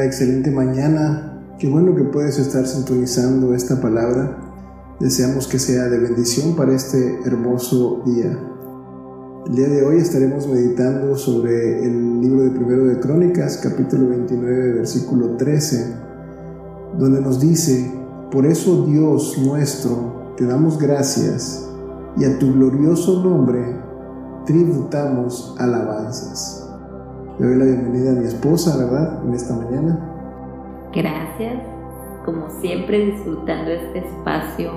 excelente mañana. Qué bueno que puedes estar sintonizando esta palabra. Deseamos que sea de bendición para este hermoso día. El día de hoy estaremos meditando sobre el libro de Primero de Crónicas, capítulo 29, versículo 13, donde nos dice, por eso Dios nuestro, te damos gracias y a tu glorioso nombre tributamos alabanzas. Le doy la bienvenida a mi esposa, ¿verdad? En esta mañana. Gracias, como siempre disfrutando este espacio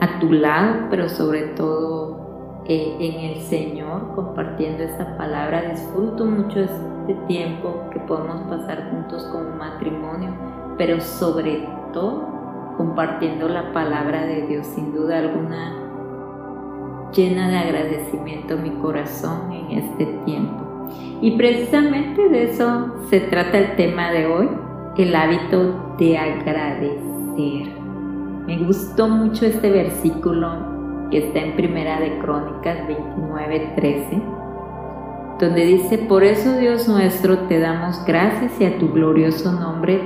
a tu lado, pero sobre todo eh, en el Señor, compartiendo esta palabra. Disfruto mucho este tiempo que podemos pasar juntos como matrimonio, pero sobre todo compartiendo la palabra de Dios, sin duda alguna, llena de agradecimiento mi corazón en este tiempo. Y precisamente de eso se trata el tema de hoy, el hábito de agradecer. Me gustó mucho este versículo que está en Primera de Crónicas 29:13, donde dice, "Por eso Dios nuestro te damos gracias y a tu glorioso nombre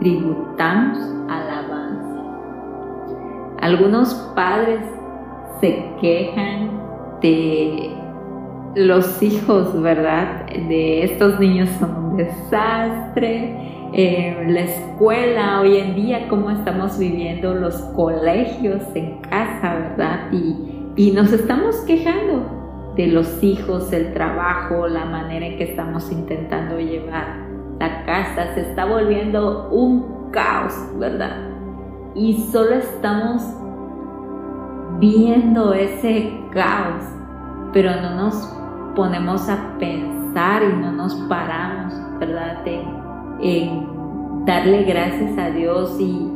tributamos alabanza." Algunos padres se quejan de los hijos, ¿verdad? De estos niños son un desastre. Eh, la escuela hoy en día, cómo estamos viviendo los colegios en casa, ¿verdad? Y, y nos estamos quejando de los hijos, el trabajo, la manera en que estamos intentando llevar la casa. Se está volviendo un caos, ¿verdad? Y solo estamos viendo ese caos, pero no nos ponemos a pensar y no nos paramos, ¿verdad? En, darle gracias a Dios y,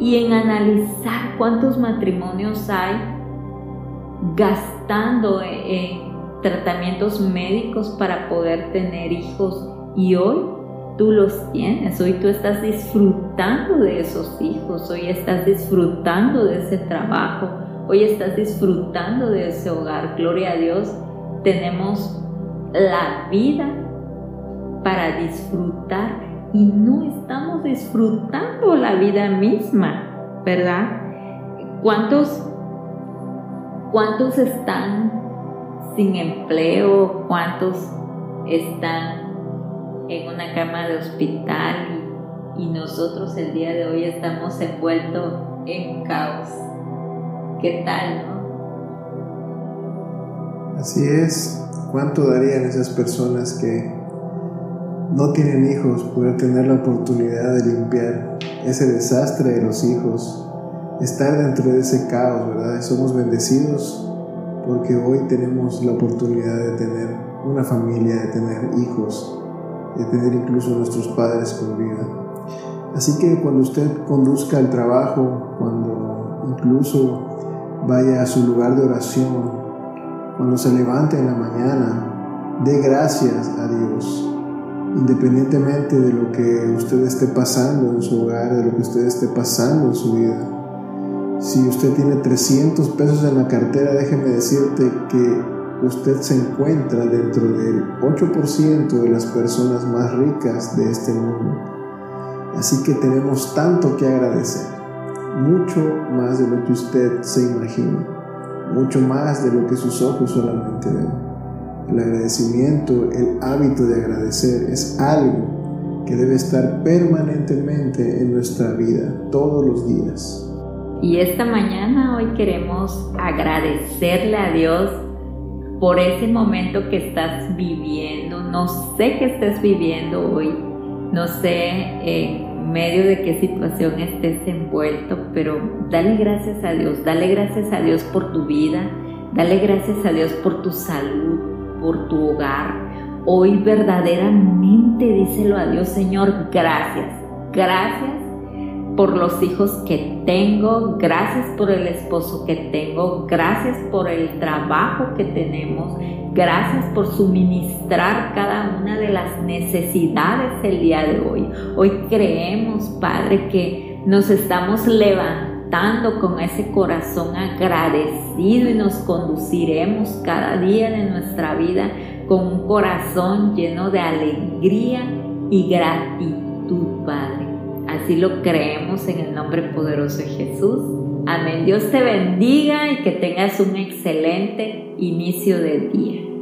y en analizar cuántos matrimonios hay gastando en tratamientos médicos para poder tener hijos. Y hoy tú los tienes, hoy tú estás disfrutando de esos hijos, hoy estás disfrutando de ese trabajo, hoy estás disfrutando de ese hogar, gloria a Dios tenemos la vida para disfrutar y no estamos disfrutando la vida misma, ¿verdad? ¿Cuántos, cuántos están sin empleo? ¿Cuántos están en una cama de hospital y, y nosotros el día de hoy estamos envueltos en caos? ¿Qué tal, no? Así es, ¿cuánto darían esas personas que no tienen hijos poder tener la oportunidad de limpiar ese desastre de los hijos, estar dentro de ese caos, ¿verdad? Somos bendecidos porque hoy tenemos la oportunidad de tener una familia, de tener hijos, de tener incluso nuestros padres con vida. Así que cuando usted conduzca al trabajo, cuando incluso vaya a su lugar de oración, cuando se levante en la mañana, dé gracias a Dios, independientemente de lo que usted esté pasando en su hogar, de lo que usted esté pasando en su vida. Si usted tiene 300 pesos en la cartera, déjeme decirte que usted se encuentra dentro del 8% de las personas más ricas de este mundo. Así que tenemos tanto que agradecer, mucho más de lo que usted se imagina mucho más de lo que sus ojos solamente ven. El agradecimiento, el hábito de agradecer es algo que debe estar permanentemente en nuestra vida, todos los días. Y esta mañana hoy queremos agradecerle a Dios por ese momento que estás viviendo. No sé qué estás viviendo hoy, no sé medio de qué situación estés envuelto, pero dale gracias a Dios, dale gracias a Dios por tu vida, dale gracias a Dios por tu salud, por tu hogar. Hoy verdaderamente díselo a Dios, Señor, gracias, gracias por los hijos que tengo, gracias por el esposo que tengo, gracias por el trabajo que tenemos, gracias por suministrar cada una de las necesidades el día de hoy. Hoy creemos, Padre, que nos estamos levantando con ese corazón agradecido y nos conduciremos cada día de nuestra vida con un corazón lleno de alegría y gratitud. Así lo creemos en el nombre poderoso de Jesús. Amén. Dios te bendiga y que tengas un excelente inicio de día.